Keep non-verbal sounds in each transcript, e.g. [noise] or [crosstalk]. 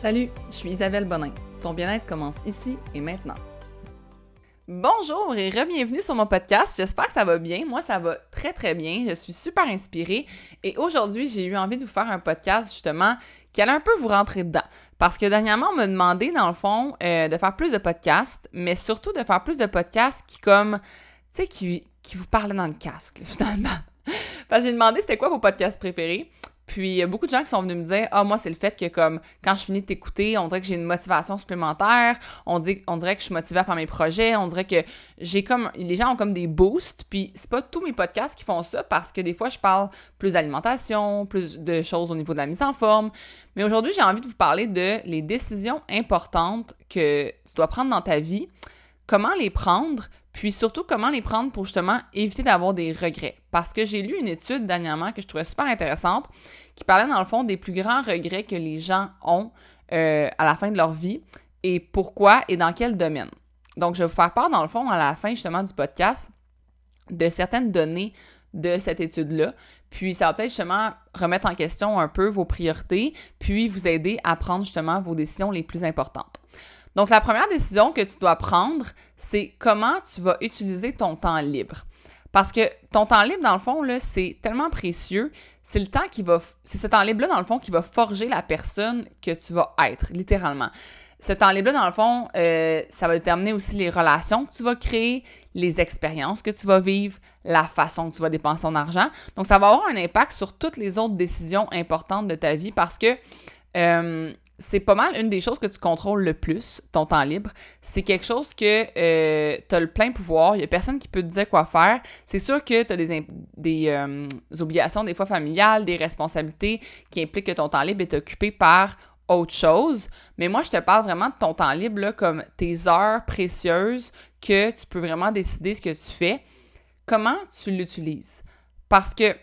Salut, je suis Isabelle Bonin. Ton bien-être commence ici et maintenant. Bonjour et re-bienvenue sur mon podcast. J'espère que ça va bien. Moi, ça va très très bien. Je suis super inspirée et aujourd'hui, j'ai eu envie de vous faire un podcast justement qui allait un peu vous rentrer dedans. Parce que dernièrement, on m'a demandé dans le fond euh, de faire plus de podcasts, mais surtout de faire plus de podcasts qui comme, tu sais, qui, qui vous parlaient dans le casque [laughs] finalement. Parce que j'ai demandé c'était quoi vos podcasts préférés. Puis il y a beaucoup de gens qui sont venus me dire Ah, moi, c'est le fait que comme quand je finis de t'écouter, on dirait que j'ai une motivation supplémentaire, on, dit, on dirait que je suis motivée à faire mes projets, on dirait que j'ai comme. Les gens ont comme des boosts. Puis c'est pas tous mes podcasts qui font ça parce que des fois, je parle plus d'alimentation, plus de choses au niveau de la mise en forme. Mais aujourd'hui, j'ai envie de vous parler de les décisions importantes que tu dois prendre dans ta vie, comment les prendre, puis surtout, comment les prendre pour justement éviter d'avoir des regrets? Parce que j'ai lu une étude dernièrement que je trouvais super intéressante qui parlait dans le fond des plus grands regrets que les gens ont euh, à la fin de leur vie et pourquoi et dans quel domaine. Donc, je vais vous faire part dans le fond à la fin justement du podcast de certaines données de cette étude-là. Puis ça va peut-être justement remettre en question un peu vos priorités, puis vous aider à prendre justement vos décisions les plus importantes. Donc, la première décision que tu dois prendre, c'est comment tu vas utiliser ton temps libre. Parce que ton temps libre, dans le fond, c'est tellement précieux. C'est le temps qui va. C'est ce temps libre-là, dans le fond, qui va forger la personne que tu vas être, littéralement. Ce temps libre-là, dans le fond, euh, ça va déterminer aussi les relations que tu vas créer, les expériences que tu vas vivre, la façon que tu vas dépenser ton argent. Donc, ça va avoir un impact sur toutes les autres décisions importantes de ta vie parce que euh, c'est pas mal une des choses que tu contrôles le plus, ton temps libre. C'est quelque chose que euh, tu as le plein pouvoir. Il y a personne qui peut te dire quoi faire. C'est sûr que tu as des, des euh, obligations, des fois familiales, des responsabilités qui impliquent que ton temps libre est occupé par autre chose. Mais moi, je te parle vraiment de ton temps libre comme tes heures précieuses que tu peux vraiment décider ce que tu fais. Comment tu l'utilises? Parce que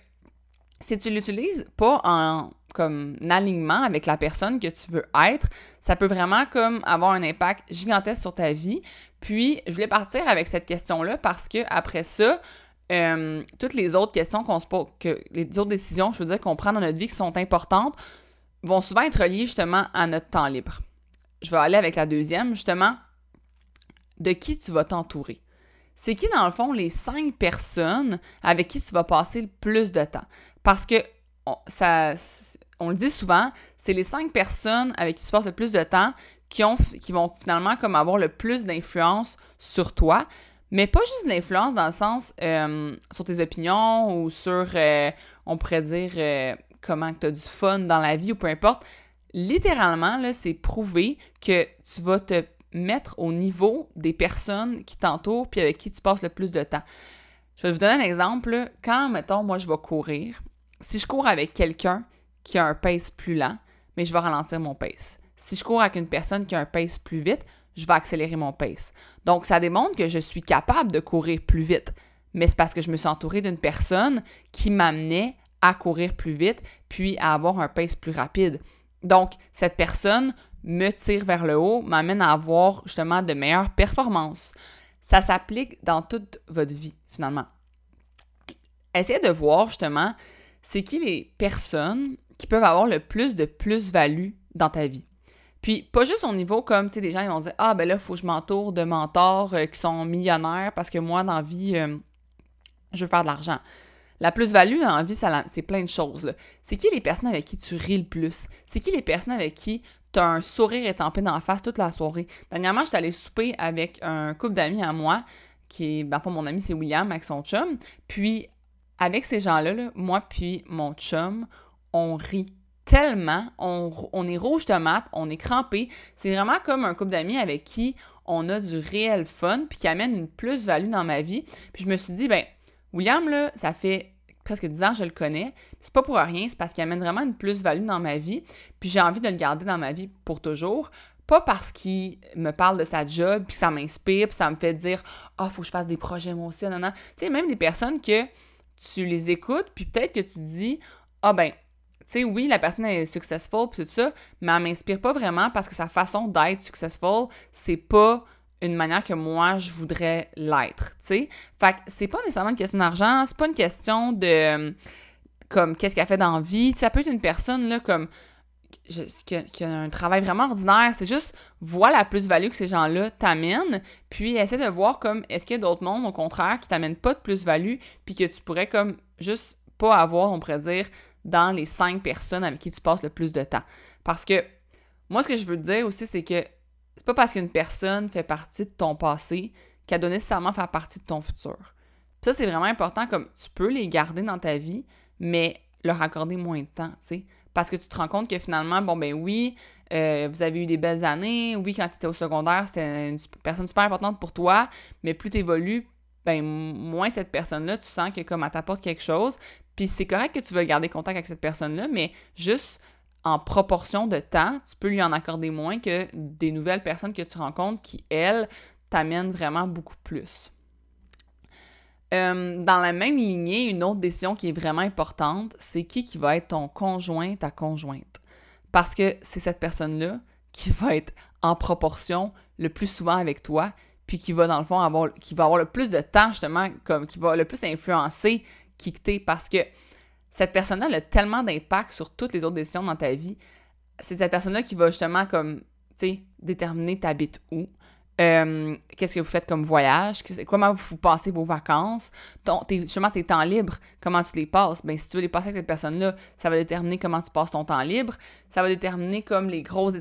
si tu l'utilises pas en comme alignement avec la personne que tu veux être, ça peut vraiment comme avoir un impact gigantesque sur ta vie. Puis, je voulais partir avec cette question-là parce que après ça, euh, toutes les autres questions qu'on se pose, que les autres décisions, je veux dire, qu'on prend dans notre vie qui sont importantes, vont souvent être liées justement à notre temps libre. Je vais aller avec la deuxième, justement, de qui tu vas t'entourer? C'est qui, dans le fond, les cinq personnes avec qui tu vas passer le plus de temps? Parce que ça, on le dit souvent, c'est les cinq personnes avec qui tu passes le plus de temps qui, ont, qui vont finalement comme avoir le plus d'influence sur toi. Mais pas juste l'influence dans le sens euh, sur tes opinions ou sur, euh, on pourrait dire, euh, comment tu as du fun dans la vie ou peu importe. Littéralement, c'est prouvé que tu vas te mettre au niveau des personnes qui t'entourent puis avec qui tu passes le plus de temps. Je vais vous donner un exemple. Quand, mettons, moi, je vais courir, si je cours avec quelqu'un qui a un pace plus lent, mais je vais ralentir mon pace. Si je cours avec une personne qui a un pace plus vite, je vais accélérer mon pace. Donc, ça démontre que je suis capable de courir plus vite. Mais c'est parce que je me suis entourée d'une personne qui m'amenait à courir plus vite, puis à avoir un pace plus rapide. Donc, cette personne me tire vers le haut, m'amène à avoir justement de meilleures performances. Ça s'applique dans toute votre vie, finalement. Essayez de voir justement c'est qui les personnes qui peuvent avoir le plus de plus-value dans ta vie. Puis, pas juste au niveau comme, tu sais, des gens, ils vont dire Ah, ben là, il faut que je m'entoure de mentors euh, qui sont millionnaires parce que moi, dans la vie, euh, je veux faire de l'argent. La plus-value dans la vie, c'est plein de choses. C'est qui les personnes avec qui tu ris le plus? C'est qui les personnes avec qui tu as un sourire étampé dans la face toute la soirée? Dernièrement, je suis allée souper avec un couple d'amis à moi, qui est, ben, mon ami, c'est William avec son chum. Puis, avec ces gens-là, là, moi puis mon chum, on rit tellement, on, est rouge tomate, on est crampé. C'est vraiment comme un couple d'amis avec qui on a du réel fun, puis qui amène une plus-value dans ma vie. Puis je me suis dit, ben, William, là, ça fait presque 10 ans que je le connais. C'est pas pour rien, c'est parce qu'il amène vraiment une plus-value dans ma vie. Puis j'ai envie de le garder dans ma vie pour toujours. Pas parce qu'il me parle de sa job, puis ça m'inspire, puis ça me fait dire Ah, oh, faut que je fasse des projets moi aussi. Non, non. Tu sais, même des personnes que tu les écoutes, puis peut-être que tu te dis Ah, ben, tu sais, oui, la personne est successful puis tout ça, mais elle m'inspire pas vraiment parce que sa façon d'être successful, c'est pas une manière que moi je voudrais l'être, tu sais. Fait que c'est pas nécessairement une question d'argent, c'est pas une question de comme qu'est-ce qu'elle fait dans la vie, ça peut être une personne là comme qui a, un travail vraiment ordinaire. C'est juste, vois la plus-value que ces gens-là t'amènent, puis essaie de voir comme, est-ce qu'il y a d'autres mondes, au contraire, qui t'amènent pas de plus-value, puis que tu pourrais comme juste pas avoir, on pourrait dire, dans les cinq personnes avec qui tu passes le plus de temps. Parce que, moi, ce que je veux te dire aussi, c'est que c'est pas parce qu'une personne fait partie de ton passé qu'elle doit nécessairement faire partie de ton futur. ça, c'est vraiment important, comme tu peux les garder dans ta vie, mais leur accorder moins de temps, tu. Parce que tu te rends compte que finalement, bon, ben oui, euh, vous avez eu des belles années. Oui, quand tu étais au secondaire, c'était une personne super importante pour toi. Mais plus tu évolues, ben moins cette personne-là, tu sens que comme elle t'apporte quelque chose. Puis c'est correct que tu veux garder contact avec cette personne-là, mais juste en proportion de temps, tu peux lui en accorder moins que des nouvelles personnes que tu rencontres qui, elles, t'amènent vraiment beaucoup plus. Euh, dans la même lignée, une autre décision qui est vraiment importante, c'est qui qui va être ton conjoint, ta conjointe. Parce que c'est cette personne-là qui va être en proportion le plus souvent avec toi, puis qui va dans le fond avoir, qui va avoir le plus de temps justement, comme qui va le plus influencer qui parce que cette personne-là a tellement d'impact sur toutes les autres décisions dans ta vie. C'est cette personne-là qui va justement comme, tu sais, déterminer t'habites où, euh, qu'est-ce que vous faites comme voyage, comment vous passez vos vacances, ton, tes, justement tes temps libres, comment tu les passes. Ben, si tu veux les passer avec cette personne-là, ça va déterminer comment tu passes ton temps libre, ça va déterminer comme les grosses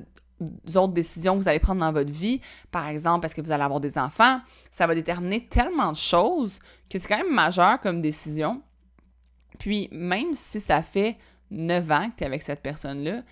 autres décisions que vous allez prendre dans votre vie. Par exemple, est-ce que vous allez avoir des enfants? Ça va déterminer tellement de choses que c'est quand même majeur comme décision. Puis, même si ça fait 9 ans que tu es avec cette personne-là,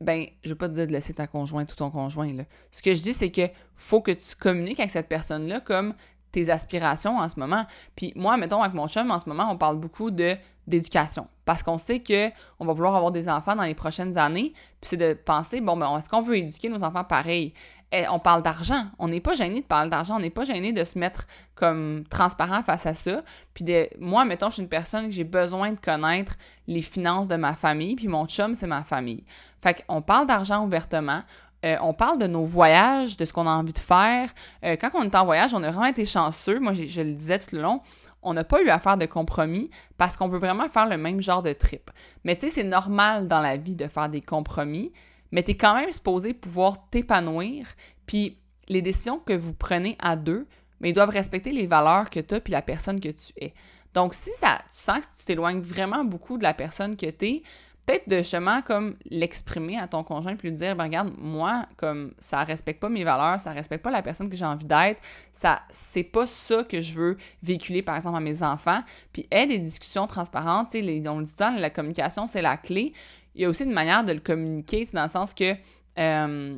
ben, je veux pas te dire de laisser ta conjointe ou ton conjoint. Ce que je dis, c'est que faut que tu communiques avec cette personne-là comme tes aspirations en ce moment. Puis moi, mettons, avec mon chum, en ce moment, on parle beaucoup d'éducation. Parce qu'on sait que on va vouloir avoir des enfants dans les prochaines années. Puis c'est de penser, bon, ben, est-ce qu'on veut éduquer nos enfants pareil? Eh, on parle d'argent. On n'est pas gêné de parler d'argent. On n'est pas gêné de se mettre comme transparent face à ça. Puis de, moi, mettons, je suis une personne que j'ai besoin de connaître les finances de ma famille. Puis mon chum, c'est ma famille. Fait qu'on parle d'argent ouvertement. Euh, on parle de nos voyages, de ce qu'on a envie de faire. Euh, quand on est en voyage, on a vraiment été chanceux. Moi, je le disais tout le long, on n'a pas eu à faire de compromis parce qu'on veut vraiment faire le même genre de trip. Mais tu sais, c'est normal dans la vie de faire des compromis, mais tu es quand même supposé pouvoir t'épanouir, puis les décisions que vous prenez à deux, mais ils doivent respecter les valeurs que tu as puis la personne que tu es. Donc, si ça, tu sens que tu t'éloignes vraiment beaucoup de la personne que tu es, peut-être de justement comme l'exprimer à ton conjoint puis lui dire ben regarde moi comme ça respecte pas mes valeurs ça respecte pas la personne que j'ai envie d'être ça c'est pas ça que je veux véhiculer par exemple à mes enfants. Puis aide des discussions transparentes tu sais on le dit tout la communication c'est la clé. Il y a aussi une manière de le communiquer dans le sens que euh,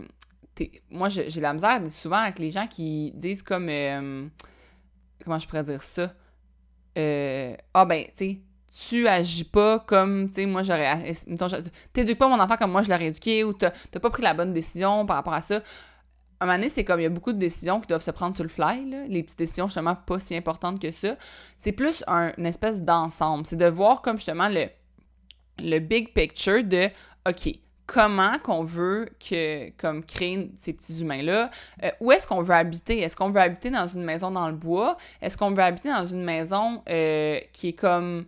moi j'ai la misère souvent avec les gens qui disent comme euh, comment je pourrais dire ça? Euh, ah ben tu sais tu agis pas comme, tu sais, moi j'aurais. T'éduques pas mon enfant comme moi je l'aurais éduqué ou t'as pas pris la bonne décision par rapport à ça. Un moment donné, c'est comme il y a beaucoup de décisions qui doivent se prendre sur le fly, les petites décisions justement pas si importantes que ça. C'est plus un, une espèce d'ensemble. C'est de voir comme justement le, le big picture de OK, comment qu'on veut que comme créer ces petits humains là euh, où est-ce qu'on veut habiter? Est-ce qu'on veut habiter dans une maison dans le bois? Est-ce qu'on veut habiter dans une maison euh, qui est comme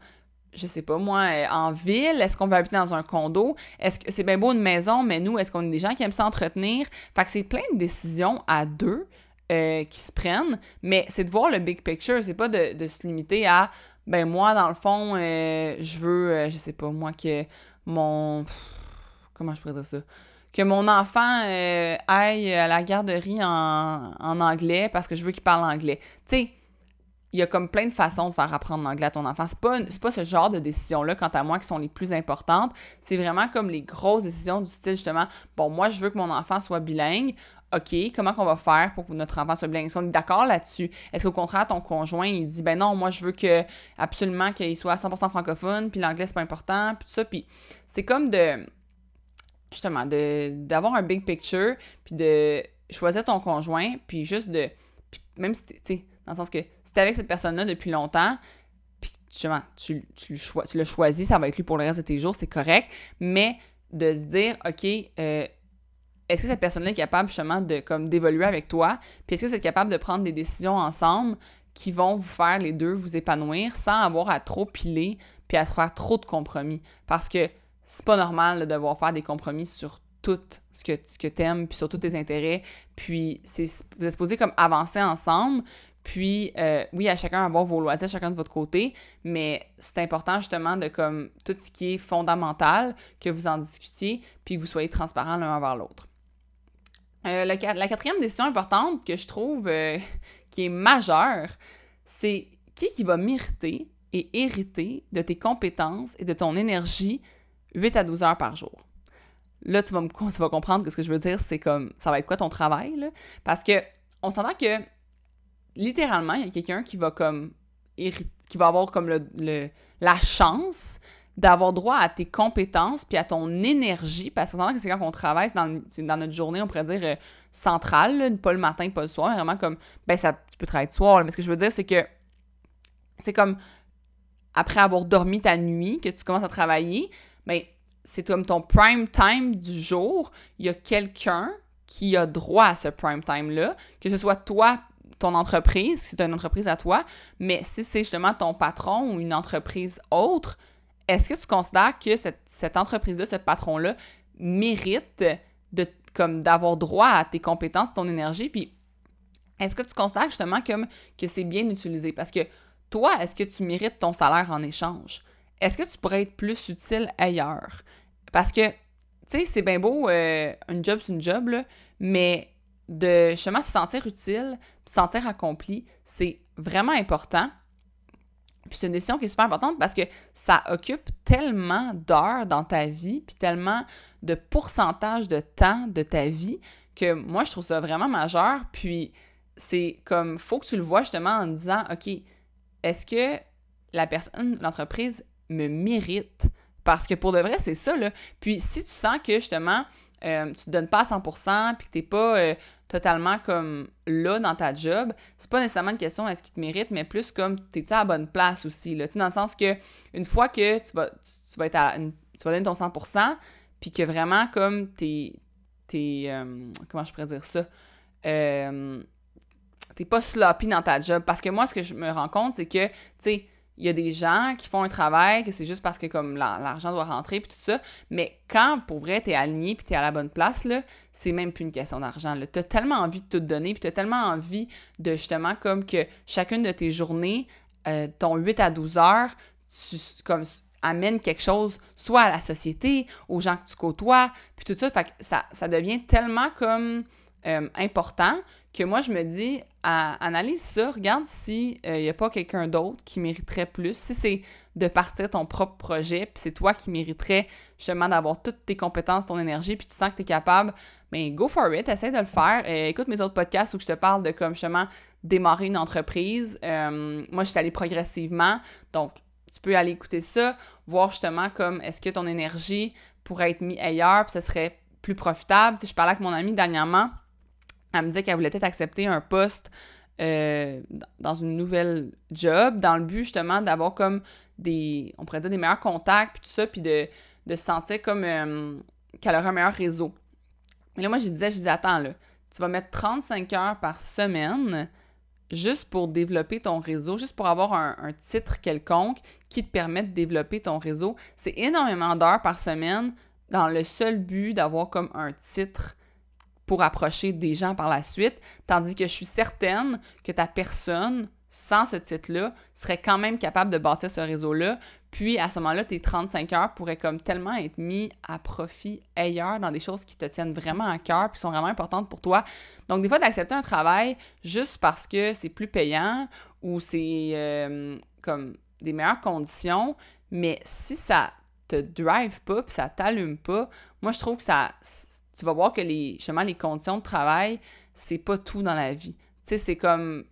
je sais pas moi, euh, en ville? Est-ce qu'on veut habiter dans un condo? Est-ce que c'est bien beau une maison, mais nous, est-ce qu'on est des gens qui aiment s'entretenir? Fait que c'est plein de décisions à deux euh, qui se prennent, mais c'est de voir le big picture, c'est pas de, se limiter à ben moi, dans le fond, euh, je veux, je sais pas moi, que mon. Comment je pourrais dire ça? Que mon enfant aille à la garderie en, en anglais parce que je veux qu'il parle anglais. Tu sais, il y a comme plein de façons de faire apprendre l'anglais à ton enfant. C'est pas, pas ce genre de décisions-là, quant à moi, qui sont les plus importantes. C'est vraiment comme les grosses décisions du style, justement, bon, moi, je veux que mon enfant soit bilingue. OK, comment qu'on va faire pour que notre enfant soit bilingue? Est-ce qu'on est d'accord là-dessus? Est-ce qu'au contraire, ton conjoint, il dit, ben non, moi, je veux que absolument qu'il soit 100% francophone, puis l'anglais, c'est pas important, puis tout ça. Puis c'est comme de, justement, d'avoir un big picture, puis de choisir ton conjoint, puis juste de, même si, tu sais, dans le sens que si t'es avec cette personne-là depuis longtemps, puis justement, tu, tu, tu l'as choisi, ça va être lui pour le reste de tes jours, c'est correct, mais de se dire, OK, euh, est-ce que cette personne-là est capable justement de comme d'évoluer avec toi, puis est-ce que êtes capable de prendre des décisions ensemble qui vont vous faire les deux vous épanouir sans avoir à trop piler puis à faire trop de compromis? Parce que c'est pas normal de devoir faire des compromis sur tout ce que, ce que t'aimes, puis sur tous tes intérêts. Puis, c'est, vous êtes supposé comme avancer ensemble. Puis, euh, oui, à chacun avoir vos loisirs, chacun de votre côté, mais c'est important justement de comme tout ce qui est fondamental, que vous en discutiez, puis que vous soyez transparents l'un envers l'autre. Euh, la quatrième décision importante que je trouve euh, [laughs] qui est majeure, c'est qui qui va mériter et hériter de tes compétences et de ton énergie 8 à 12 heures par jour? Là, tu vas, me, tu vas comprendre que ce que je veux dire, c'est comme, ça va être quoi ton travail? Parce que on s'entend que, littéralement, il y a quelqu'un qui va comme, qui va avoir comme le, la chance d'avoir droit à tes compétences puis à ton énergie, parce que c'est quand on travaille, dans, dans, notre journée, on pourrait dire, euh, centrale, pas le matin, pas le soir, vraiment comme, ben, ça, tu peux travailler le soir, mais ce que je veux dire, c'est que c'est comme, après avoir dormi ta nuit, que tu commences à travailler, ben, c'est comme ton prime time du jour, il y a quelqu'un qui a droit à ce prime time-là, que ce soit toi, ton entreprise, si c'est une entreprise à toi, mais si c'est justement ton patron ou une entreprise autre, est-ce que tu considères que cette, entreprise-là, ce patron-là, mérite comme d'avoir droit à tes compétences, ton énergie, puis est-ce que tu considères justement comme que c'est bien utilisé? Parce que toi, est-ce que tu mérites ton salaire en échange? Est-ce que tu pourrais être plus utile ailleurs? Parce que, tu sais, c'est bien beau, euh, une job, c'est une job, là, mais de justement se sentir utile, se sentir accompli, c'est vraiment important. Puis c'est une décision qui est super importante parce que ça occupe tellement d'heures dans ta vie, puis tellement de pourcentage de temps de ta vie que moi, je trouve ça vraiment majeur. Puis c'est comme, faut que tu le vois justement en disant, OK, est-ce que la personne, l'entreprise me mérite? Parce que pour de vrai, c'est ça, là. Puis si tu sens que justement, euh, tu te donnes pas à 100% puis que t'es pas euh, totalement comme là dans ta job, c'est pas nécessairement une question est-ce qu'il te mérite, mais plus comme t'es-tu à la bonne place aussi, là? Tu sais, dans le sens que une fois que tu vas, tu, vas être à tu vas donner ton 100%, puis que vraiment comme t'es, t'es euh, comment je pourrais dire ça, t'es pas sloppy dans ta job. Parce que moi, ce que je me rends compte, c'est que, tu sais, il y a des gens qui font un travail que c'est juste parce que comme l'argent doit rentrer puis tout ça, mais quand pour vrai t'es aligné puis t'es à la bonne place là, c'est même plus une question d'argent là. T'as tellement envie de tout donner puis t'as tellement envie de justement comme que chacune de tes journées, euh, ton 8 à 12 heures, tu comme amène quelque chose soit à la société, aux gens que tu côtoies, puis tout ça, ça, ça devient tellement comme euh, important que moi, je me dis, analyse ça, regarde s'il n'y euh, a pas quelqu'un d'autre qui mériterait plus. Si c'est de partir ton propre projet, puis c'est toi qui mériterais justement d'avoir toutes tes compétences, ton énergie, puis tu sens que tu es capable, mais ben, go for it, essaie de le faire. Euh, écoute mes autres podcasts où je te parle de comme justement démarrer une entreprise. moi, je suis allée progressivement, donc tu peux aller écouter ça, voir justement comme est-ce que ton énergie pourrait être mise ailleurs, puis ce serait plus profitable. Tu sais, je parlais avec mon ami dernièrement, elle me disait qu'elle voulait peut-être accepter un poste euh, dans une nouvelle job, dans le but justement d'avoir comme des, on pourrait dire des meilleurs contacts, puis tout ça, puis de, se sentir comme euh, qu'elle aurait un meilleur réseau. Et là, moi, je disais, je disais, attends, là, tu vas mettre 35 heures par semaine juste pour développer ton réseau, juste pour avoir un, un titre quelconque qui te permet de développer ton réseau. C'est énormément d'heures par semaine dans le seul but d'avoir comme un titre pour approcher des gens par la suite, tandis que je suis certaine que ta personne, sans ce titre-là, serait quand même capable de bâtir ce réseau-là. Puis à ce moment-là, tes 35 heures pourraient comme tellement être mis à profit ailleurs dans des choses qui te tiennent vraiment à cœur puis sont vraiment importantes pour toi. Donc des fois, d'accepter un travail juste parce que c'est plus payant ou c'est euh, comme des meilleures conditions, mais si ça te drive pas puis ça t'allume pas, moi je trouve que ça tu vas voir que les, justement, les conditions de travail, c'est pas tout dans la vie. Tu sais, c'est comme,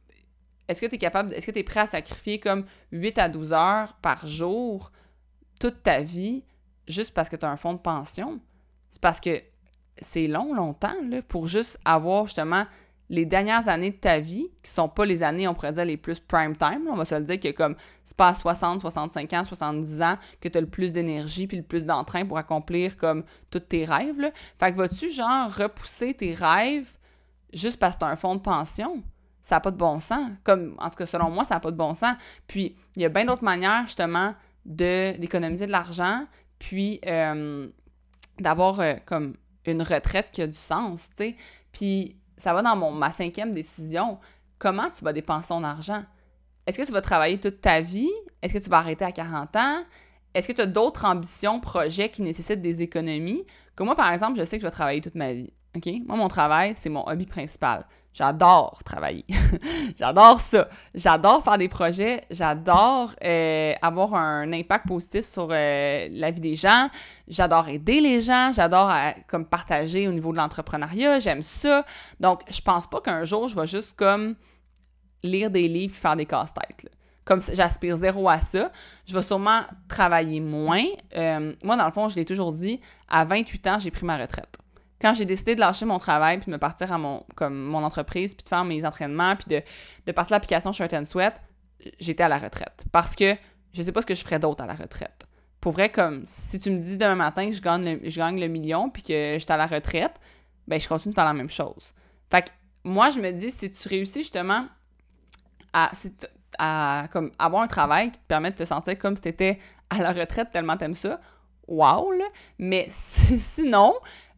est-ce que tu es capable, est-ce que tu es prêt à sacrifier comme 8 à 12 heures par jour toute ta vie juste parce que tu as un fonds de pension? C'est parce que c'est long, longtemps, là, pour juste avoir justement les dernières années de ta vie, qui sont pas les années, on pourrait dire, les plus prime time, on va se le dire que comme c'est pas à 60, 65 ans, 70 ans que tu as le plus d'énergie puis le plus d'entrain pour accomplir comme tous tes rêves. Là. Fait que vas-tu genre repousser tes rêves juste parce que tu as un fonds de pension? Ça n'a pas de bon sens. Comme, en tout cas, selon moi, ça n'a pas de bon sens. Puis, il y a bien d'autres manières, justement, d'économiser de l'argent puis euh, d'avoir euh, comme une retraite qui a du sens, tu sais. Puis ça va dans ma cinquième décision. Comment tu vas dépenser ton argent? Est-ce que tu vas travailler toute ta vie? Est-ce que tu vas arrêter à 40 ans? Est-ce que tu as d'autres ambitions, projets qui nécessitent des économies? Comme moi, par exemple, je sais que je vais travailler toute ma vie. Moi, mon travail, c'est mon hobby principal. J'adore travailler. [laughs] j'adore ça. J'adore faire des projets. J'adore euh, avoir un impact positif sur euh, la vie des gens. J'adore aider les gens. J'adore euh, comme partager au niveau de l'entrepreneuriat. J'aime ça. Donc, je pense pas qu'un jour, je vais juste comme lire des livres et faire des casse-têtes. Comme j'aspire zéro à ça, je vais sûrement travailler moins. moi, dans le fond, je l'ai toujours dit, à 28 ans, j'ai pris ma retraite quand j'ai décidé de lâcher mon travail, puis de me partir à mon, comme mon entreprise, puis de faire mes entraînements, puis de, de passer l'application Shirt and Sweat, j'étais à la retraite. Parce que je sais pas ce que je ferais d'autre à la retraite. Pour vrai, comme si tu me dis demain matin que je gagne le, million, puis que j'étais à la retraite, ben je continue de faire la même chose. Fait que moi, je me dis, si tu réussis justement à, comme, avoir un travail qui te permet de te sentir comme si tu étais à la retraite tellement t'aimes ça, wow. Mais [laughs] sinon,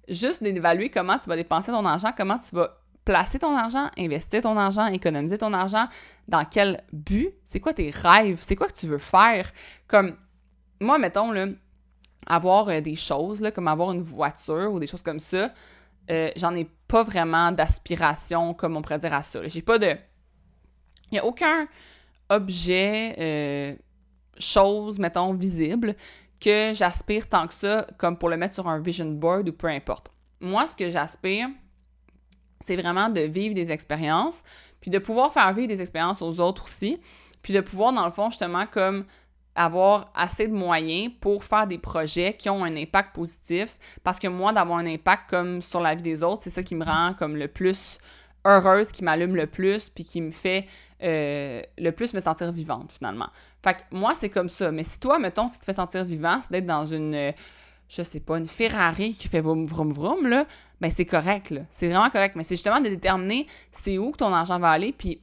juste d'évaluer comment tu vas dépenser ton argent, comment tu vas placer ton argent, investir ton argent, économiser ton argent, dans quel but, c'est quoi tes rêves, c'est quoi que tu veux faire. Comme moi, mettons, avoir euh, des choses, comme avoir une voiture ou des choses comme ça, euh, j'en ai pas vraiment d'aspiration, comme on pourrait dire à ça. J'ai pas de. Il n'y a aucun objet, euh, chose, mettons, visible que j'aspire tant que ça, comme pour le mettre sur un vision board ou peu importe. Moi, ce que j'aspire, c'est vraiment de vivre des expériences, puis de pouvoir faire vivre des expériences aux autres aussi, puis de pouvoir, dans le fond, justement, comme avoir assez de moyens pour faire des projets qui ont un impact positif, parce que moi, d'avoir un impact comme sur la vie des autres, c'est ça qui me rend comme le plus heureuse, qui m'allume le plus, puis qui me fait euh, le plus me sentir vivante, finalement. Fait que moi, c'est comme ça. Mais si toi, mettons, ce qui te fait sentir vivant, c'est d'être dans une, euh, je sais pas, une Ferrari qui fait vroom vroom vroom, là, ben c'est correct, là. C'est vraiment correct. Mais c'est justement de déterminer c'est où ton argent va aller, puis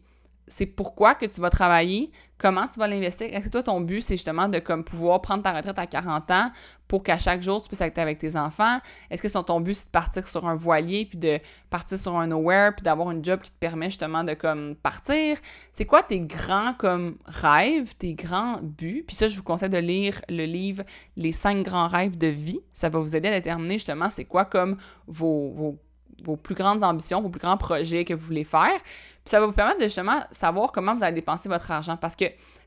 c'est pourquoi que tu vas travailler, comment tu vas l'investir. Est-ce que toi, ton but, c'est justement de comme pouvoir prendre ta retraite à 40 ans pour qu'à chaque jour, tu puisses être avec tes enfants? Est-ce que ton but, c'est de partir sur un voilier, puis de partir sur un nowhere, puis d'avoir un job qui te permet justement de comme partir? C'est quoi tes grands comme rêves, tes grands buts? Puis ça, je vous conseille de lire le livre Les cinq grands rêves de vie. Ça va vous aider à déterminer justement c'est quoi comme vos, vos vos plus grandes ambitions, vos plus grands projets que vous voulez faire. Puis ça va vous permettre de justement savoir comment vous allez dépenser votre argent. Parce que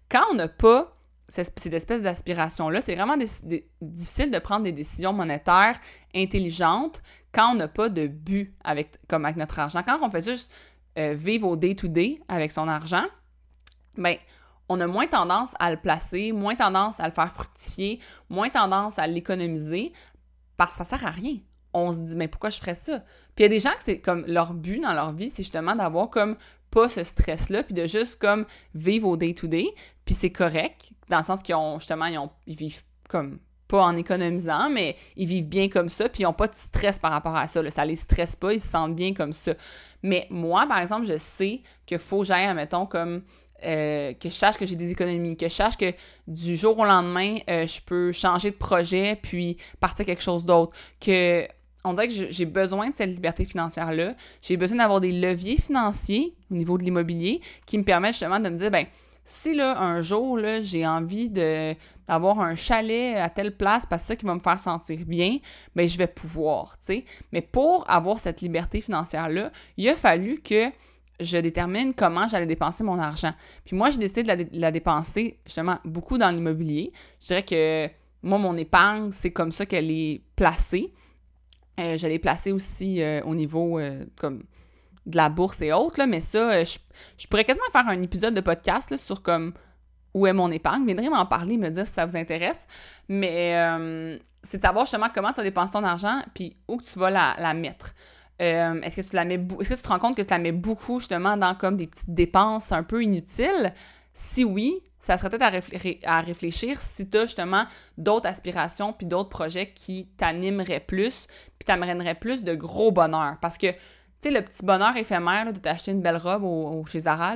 quand on n'a pas cette, espèce d'aspiration-là, c'est vraiment difficile de prendre des décisions monétaires intelligentes quand on n'a pas de but avec, comme avec notre argent. Quand on fait juste euh, vivre au day-to-day avec son argent, bien, on a moins tendance à le placer, moins tendance à le faire fructifier, moins tendance à l'économiser parce que ça sert à rien on se dit, mais pourquoi je ferais ça? Puis il y a des gens que c'est comme leur but dans leur vie, c'est justement d'avoir comme pas ce stress-là, puis de juste comme vivre au day-to-day, puis c'est correct, dans le sens qu'ils ont justement, ils, ont, ils vivent comme pas en économisant, mais ils vivent bien comme ça, puis ils n'ont pas de stress par rapport à ça. Là. Ça les stresse pas, ils se sentent bien comme ça. Mais moi, par exemple, je sais qu'il faut que j'aille, mettons, comme euh, que je sache que j'ai des économies, que je sache que du jour au lendemain, euh, je peux changer de projet puis partir quelque chose d'autre, que on dirait que j'ai besoin de cette liberté financière-là. J'ai besoin d'avoir des leviers financiers au niveau de l'immobilier qui me permettent justement de me dire, ben si là, un jour, là, j'ai envie d'avoir un chalet à telle place parce que ça qui va me faire sentir bien, ben je vais pouvoir, tu sais. Mais pour avoir cette liberté financière-là, il a fallu que je détermine comment j'allais dépenser mon argent. Puis moi, j'ai décidé de la, de la, dépenser justement beaucoup dans l'immobilier. Je dirais que moi, mon épargne, c'est comme ça qu'elle est placée. Euh, je l'ai placé aussi euh, au niveau euh, comme de la bourse et autres, là, mais ça, je, pourrais quasiment faire un épisode de podcast sur comme où est mon épargne. Viendrez m'en parler, me dire si ça vous intéresse. Mais c'est de savoir justement comment tu vas dépenser ton argent puis où tu vas la, mettre. est-ce que tu la mets est-ce que tu te rends compte que tu la mets beaucoup justement dans comme des petites dépenses un peu inutiles? Si oui, ça serait peut-être à, réfléchir si tu as justement d'autres aspirations puis d'autres projets qui t'animeraient plus puis t'amèneraient plus de gros bonheur. Parce que, tu sais, le petit bonheur éphémère de t'acheter une belle robe chez Zara,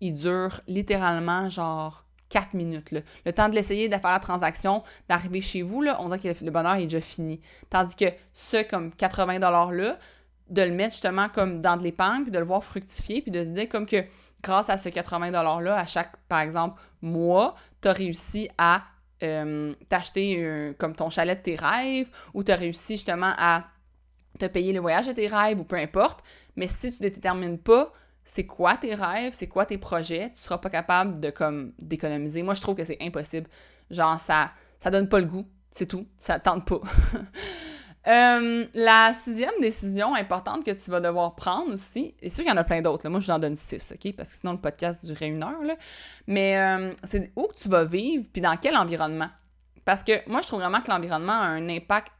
il dure littéralement genre 4 minutes. Le temps de l'essayer, de faire la transaction, d'arriver chez vous, là, on dirait que le bonheur est déjà fini. Tandis que ce comme 80 $-là, de le mettre justement comme dans de l'épargne, puis de le voir fructifier, puis de se dire comme que grâce à ce 80 $-là, à chaque, par exemple, mois, tu as réussi à euh, t'acheter comme ton chalet de tes rêves, ou tu as réussi justement à te payer le voyage de tes rêves, ou peu importe. Mais si tu ne détermines pas c'est quoi tes rêves, c'est quoi tes projets, tu seras pas capable de comme d'économiser. Moi, je trouve que c'est impossible. Genre, ça, ça donne pas le goût, c'est tout. Ça tente pas. [laughs] Euh, la sixième décision importante que tu vas devoir prendre aussi, et sûr qu'il y en a plein d'autres, moi je vous en donne six, OK? Parce que sinon le podcast durerait une heure, là. Mais euh, c'est où que tu vas vivre, puis dans quel environnement? Parce que moi je trouve vraiment que l'environnement a un impact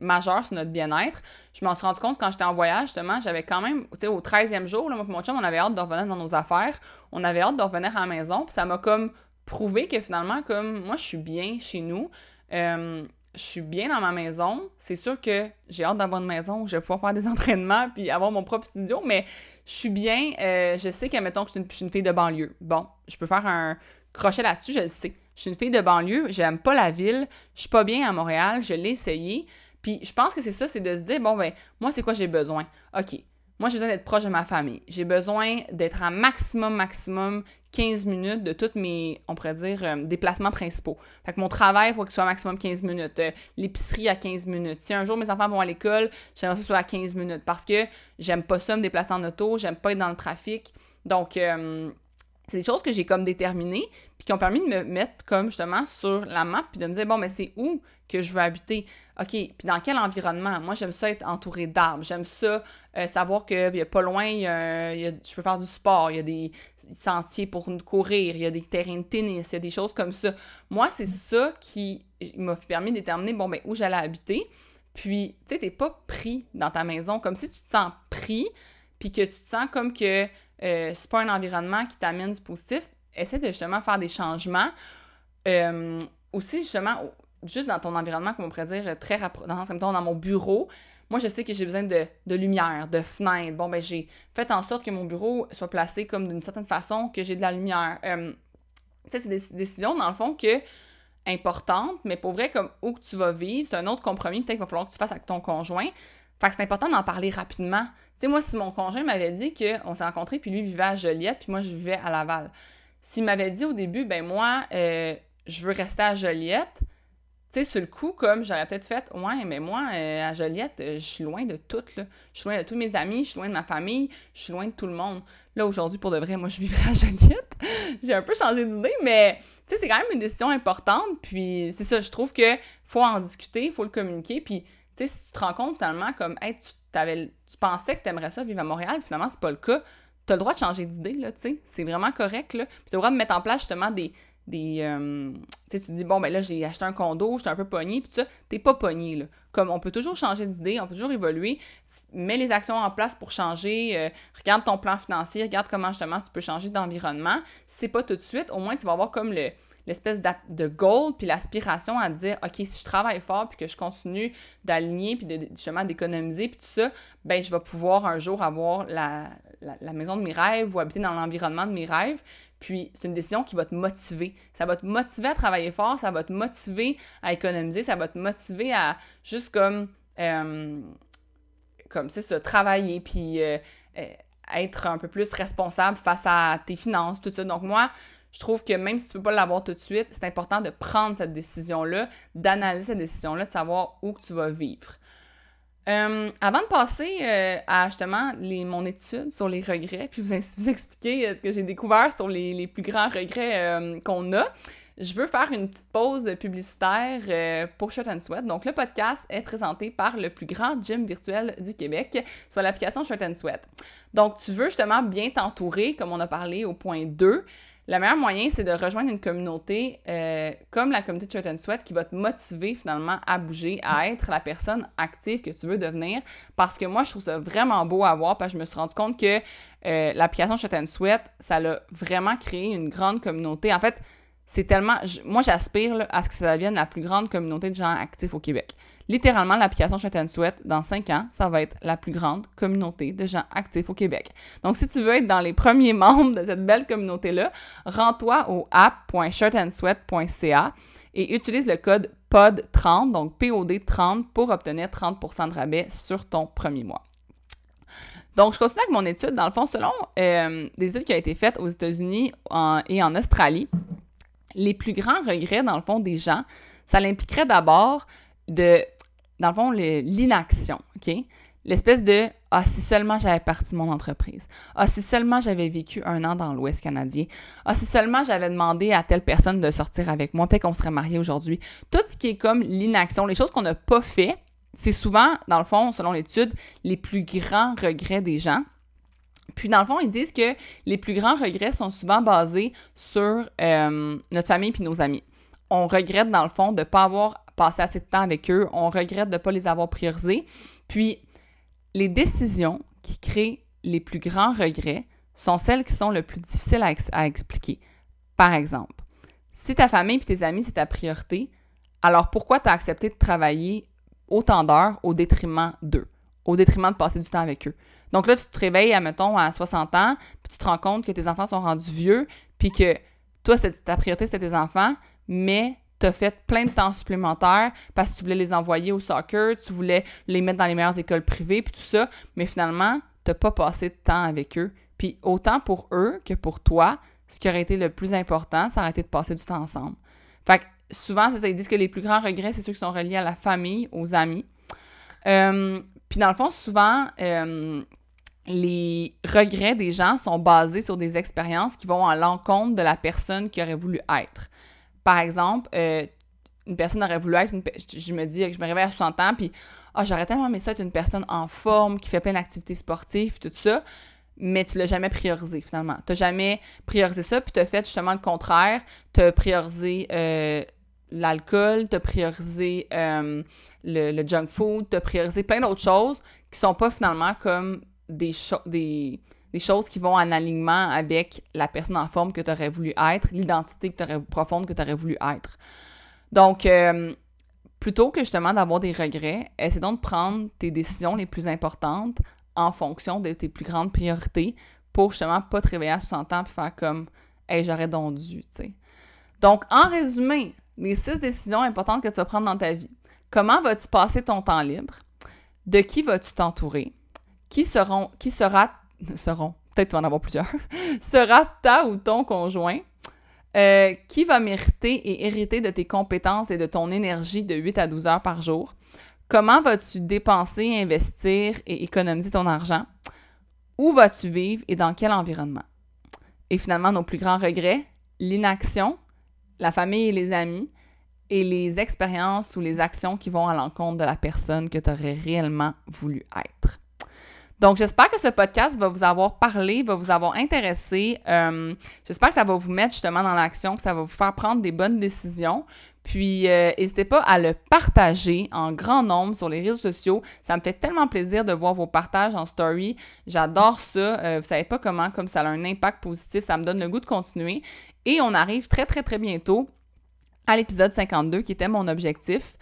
majeur sur notre bien-être. Je m'en suis rendu compte quand j'étais en voyage, justement, j'avais quand même, tu sais, au 13e jour, là, moi et mon chum, on avait hâte de revenir dans nos affaires, on avait hâte de revenir à la maison, puis ça m'a comme prouvé que finalement, comme moi, je suis bien chez nous. Euh, je suis bien dans ma maison. C'est sûr que j'ai hâte d'avoir une maison où je vais pouvoir faire des [laughs] entraînements puis avoir mon propre studio, mais je suis bien. Euh, je sais que, mettons, que je suis, une, fille de banlieue. Bon, je peux faire un crochet là-dessus, je le sais. Je suis une fille de banlieue, j'aime pas la ville, je suis pas bien à Montréal, je l'ai essayé. Puis je pense que c'est ça, c'est de se dire, bon, ben, moi, c'est quoi j'ai besoin? OK, moi, j'ai besoin d'être proche de ma famille. J'ai besoin d'être à maximum, maximum 15 minutes de tous mes, on pourrait dire, euh, déplacements principaux. Fait que mon travail, il faut qu'il soit à maximum 15 minutes. Euh, l'épicerie à 15 minutes. Si un jour mes enfants vont à l'école, j'aimerais que ce soit à 15 minutes parce que j'aime pas ça me déplacer en auto, j'aime pas être dans le trafic. Donc, euh, c'est des choses que j'ai comme déterminées, puis qui ont permis de me mettre comme justement sur la map, puis de me dire, bon, mais c'est où que je veux habiter? OK, puis dans quel environnement? Moi, j'aime ça être entouré d'arbres. J'aime ça euh, savoir qu'il y a pas loin, je peux faire du sport, il y a des sentiers pour courir, il y a des terrains de tennis, il y a des choses comme ça. Moi, c'est ça qui m'a permis de déterminer, bon, ben, où j'allais habiter. Puis, tu sais, t'es pas pris dans ta maison, comme si tu te sens pris, puis que tu te sens comme que euh, c'est pas un environnement qui t'amène du positif, essaie de justement faire des changements. Euh, aussi, justement, juste dans ton environnement, comme on pourrait dire, très dans, dans mon bureau, moi, je sais que j'ai besoin de, lumière, de fenêtres. Bon, ben, j'ai fait en sorte que mon bureau soit placé comme d'une certaine façon, que j'ai de la lumière. Euh, tu sais, c'est des décisions, dans le fond, que importantes, mais pour vrai, comme où tu vas vivre, c'est un autre compromis peut-être qu'il va falloir que tu fasses avec ton conjoint. Fait que c'est important d'en parler rapidement. Tu sais, moi, si mon conjoint m'avait dit qu'on s'est rencontrés, puis lui vivait à Joliette, puis moi, je vivais à Laval. S'il m'avait dit au début, ben moi, euh, je veux rester à Joliette, tu sais, sur le coup, comme j'aurais peut-être fait, ouais, mais moi, euh, à Joliette, euh, je suis loin de tout, là. Je suis loin de tous mes amis, je suis loin de ma famille, je suis loin de tout le monde. Là, aujourd'hui, pour de vrai, moi, je vivrais à Joliette. [laughs] J'ai un peu changé d'idée, mais tu sais, c'est quand même une décision importante. Puis, c'est ça, je trouve que faut en discuter, il faut le communiquer. Puis, sais, si tu te rends compte finalement, comme, tu, pensais que tu aimerais ça vivre à Montréal, finalement, c'est pas le cas. Tu as le droit de changer d'idée, là, tu sais. C'est vraiment correct, là. Puis, tu as le droit de mettre en place justement des, euh, tu sais tu dis bon ben là j'ai acheté un condo j'étais un peu pogné puis ça t'es pas pogné là comme on peut toujours changer d'idée on peut toujours évoluer mets les actions en place pour changer euh, regarde ton plan financier regarde comment justement tu peux changer d'environnement si c'est pas tout de suite au moins tu vas avoir comme le l'espèce de goal puis l'aspiration à dire OK, si je travaille fort puis que je continue d'aligner puis justement d'économiser puis tout ça, ben je vais pouvoir un jour avoir la, la, maison de mes rêves ou habiter dans l'environnement de mes rêves. Puis c'est une décision qui va te motiver. Ça va te motiver à travailler fort, ça va te motiver à économiser, ça va te motiver à juste comme euh, comme c'est ça, travailler puis euh, euh, être un peu plus responsable face à tes finances, tout ça. Donc moi, je trouve que même si tu ne peux pas l'avoir tout de suite, c'est important de prendre cette décision-là, d'analyser cette décision-là, de savoir où tu vas vivre. Euh, avant de passer euh, à justement mon étude sur les regrets, puis vous, vous expliquer euh, ce que j'ai découvert sur les, plus grands regrets qu'on a, je veux faire une petite pause publicitaire pour Shot and Sweat. Donc, le podcast est présenté par le plus grand gym virtuel du Québec, soit l'application Shot and Sweat. Donc, tu veux justement bien t'entourer, comme on a parlé au point 2. Le meilleur moyen, c'est de rejoindre une communauté euh, comme la communauté de Sweat qui va te motiver finalement à bouger, à être la personne active que tu veux devenir. Parce que moi, je trouve ça vraiment beau à voir parce que je me suis rendu compte que euh, l'application Shirt Sweat, ça a vraiment créé une grande communauté. En fait, c'est tellement. moi, j'aspire à ce que ça devienne la plus grande communauté de gens actifs au Québec. Littéralement, l'application Chat and Sweat, dans 5 ans, ça va être la plus grande communauté de gens actifs au Québec. Donc, si tu veux être dans les premiers [laughs] membres de cette belle communauté-là, rends-toi au app.shirtandsweat.ca et utilise le code POD30, donc POD30, pour obtenir 30% de rabais sur ton premier mois. Donc, je continue avec mon étude. Dans le fond, selon euh, des études qui ont été faites aux États-Unis et en Australie, les plus grands regrets, dans le fond, des gens, ça l'impliquerait d'abord de, dans le fond, l'inaction, OK? L'espèce de Ah, si seulement j'avais parti mon entreprise. Ah, si seulement j'avais vécu un an dans l'Ouest canadien. Ah, si seulement j'avais demandé à telle personne de sortir avec moi, peut-être qu'on serait mariés aujourd'hui. Tout ce qui est comme l'inaction, les choses qu'on n'a pas fait, c'est souvent, dans le fond, selon l'étude, les plus grands regrets des gens. Puis, dans le fond, ils disent que les plus grands regrets sont souvent basés sur euh, notre famille puis nos amis. On regrette, dans le fond, de ne pas avoir passé assez de temps avec eux. On regrette de ne pas les avoir priorisés. Puis, les décisions qui créent les plus grands regrets sont celles qui sont le plus difficiles à, expliquer. Par exemple, si ta famille et tes amis, c'est ta priorité, alors pourquoi tu as accepté de travailler autant d'heures au détriment d'eux, au détriment de passer du temps avec eux? Donc là, tu te réveilles, admettons, à 60 ans, puis tu te rends compte que tes enfants sont rendus vieux, puis que toi, ta priorité, c'était tes enfants, mais tu as fait plein de temps supplémentaires parce que tu voulais les envoyer au soccer, tu voulais les mettre dans les meilleures écoles privées, puis tout ça, mais finalement, tu n'as pas passé de temps avec eux. Puis autant pour eux que pour toi, ce qui aurait été le plus important, ça aurait été de passer du temps ensemble. Fait que souvent, c'est ça, ils disent que les plus grands regrets, c'est ceux qui sont reliés à la famille, aux amis. Euh, puis dans le fond, souvent, euh, les regrets des gens sont basés sur des expériences qui vont à l'encontre de la personne qui aurait voulu être. Par exemple, euh, une personne aurait voulu être, une, je me dis que je me réveille à 60 ans, puis ah, j'aurais tellement aimé ça être une personne en forme, qui fait plein d'activités sportives, puis tout ça, mais tu l'as jamais priorisé finalement. Tu n'as jamais priorisé ça, puis tu as fait justement le contraire. Tu as priorisé euh, l'alcool, tu as priorisé euh, le, le, junk food, tu as priorisé plein d'autres choses qui sont pas finalement comme des, des, des choses qui vont en alignement avec la personne en forme que tu aurais voulu être, l'identité que profonde que tu aurais voulu être. Donc, euh, plutôt que justement d'avoir des regrets, essaie donc de prendre tes décisions les plus importantes en fonction de tes plus grandes priorités pour justement pas te réveiller à 60 ans et faire comme j'aurais donc dû, tu. Donc, en résumé, les six décisions importantes que tu vas prendre dans ta vie. Comment vas-tu passer ton temps libre? De qui vas-tu t'entourer? Qui seront, qui sera, seront, peut-être tu vas en avoir plusieurs, [laughs] sera ta ou ton conjoint? Euh, qui va mériter et hériter de tes compétences et de ton énergie de 8 à 12 heures par jour? Comment vas-tu dépenser, investir et économiser ton argent? Où vas-tu vivre et dans quel environnement? Et finalement, nos plus grands regrets, l'inaction, la famille et les amis, et les expériences ou les actions qui vont à l'encontre de la personne que tu aurais réellement voulu être. Donc, j'espère que ce podcast va vous avoir parlé, va vous avoir intéressé. Euh, j'espère que ça va vous mettre justement dans l'action, que ça va vous faire prendre des bonnes décisions. Puis, euh, n'hésitez pas à le partager en grand nombre sur les réseaux sociaux. Ça me fait tellement plaisir de voir vos partages en story. J'adore ça. Euh, vous savez pas comment, comme ça a un impact positif, ça me donne le goût de continuer. Et on arrive très, très, très bientôt à l'épisode 52, qui était mon objectif.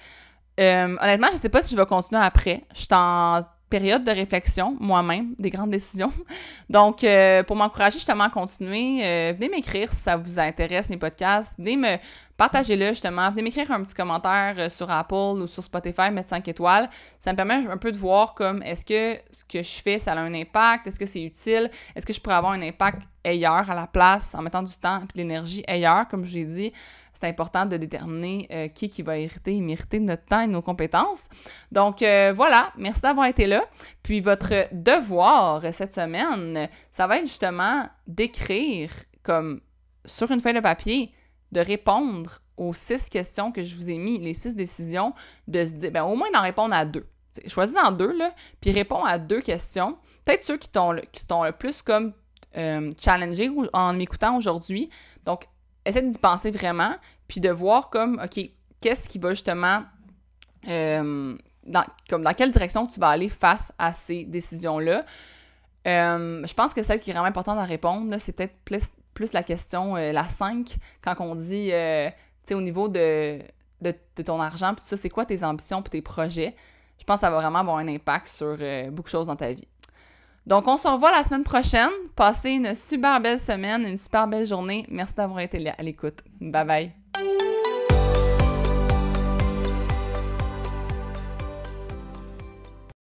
honnêtement, je ne sais pas si je vais continuer après. Je suis en période de réflexion moi-même, des grandes décisions. [laughs] Donc, euh, pour m'encourager justement à continuer, euh, venez m'écrire si ça vous intéresse, mes podcasts. Venez me partager le justement. Venez m'écrire un petit commentaire euh, sur Apple ou sur Spotify, mettre 5 étoiles. Ça me permet un peu de voir comme est-ce que ce que je fais, ça a un impact? Est-ce que c'est utile? Est-ce que je pourrais avoir un impact ailleurs à la place en mettant du temps et de l'énergie ailleurs, comme je l'ai dit? C'est important de déterminer euh, qui qui va hériter et mériter notre temps et nos compétences. Donc euh, voilà, merci d'avoir été là. Puis votre devoir cette semaine, ça va être justement d'écrire comme sur une feuille de papier, de répondre aux six questions que je vous ai mis, les six décisions, de se dire, ben au moins d'en répondre à deux. choisis en deux, là, puis réponds à deux questions. Peut-être ceux qui t'ont le, le plus comme euh, challengé en m'écoutant aujourd'hui. Donc, essaie d'y penser vraiment, puis de voir comme, OK, qu'est-ce qui va justement, euh, dans, comme dans quelle direction tu vas aller face à ces décisions-là. Euh, je pense que celle qui est vraiment importante à répondre, c'est peut-être plus, plus, la question, euh, la 5, quand on dit, tu sais, au niveau de de, ton argent, puis ça, c'est quoi tes ambitions puis tes projets? Je pense que ça va vraiment avoir un impact sur beaucoup de choses dans ta vie. Donc, on se revoit la semaine prochaine. Passez une super belle semaine, une super belle journée. Merci d'avoir été à l'écoute. Bye bye.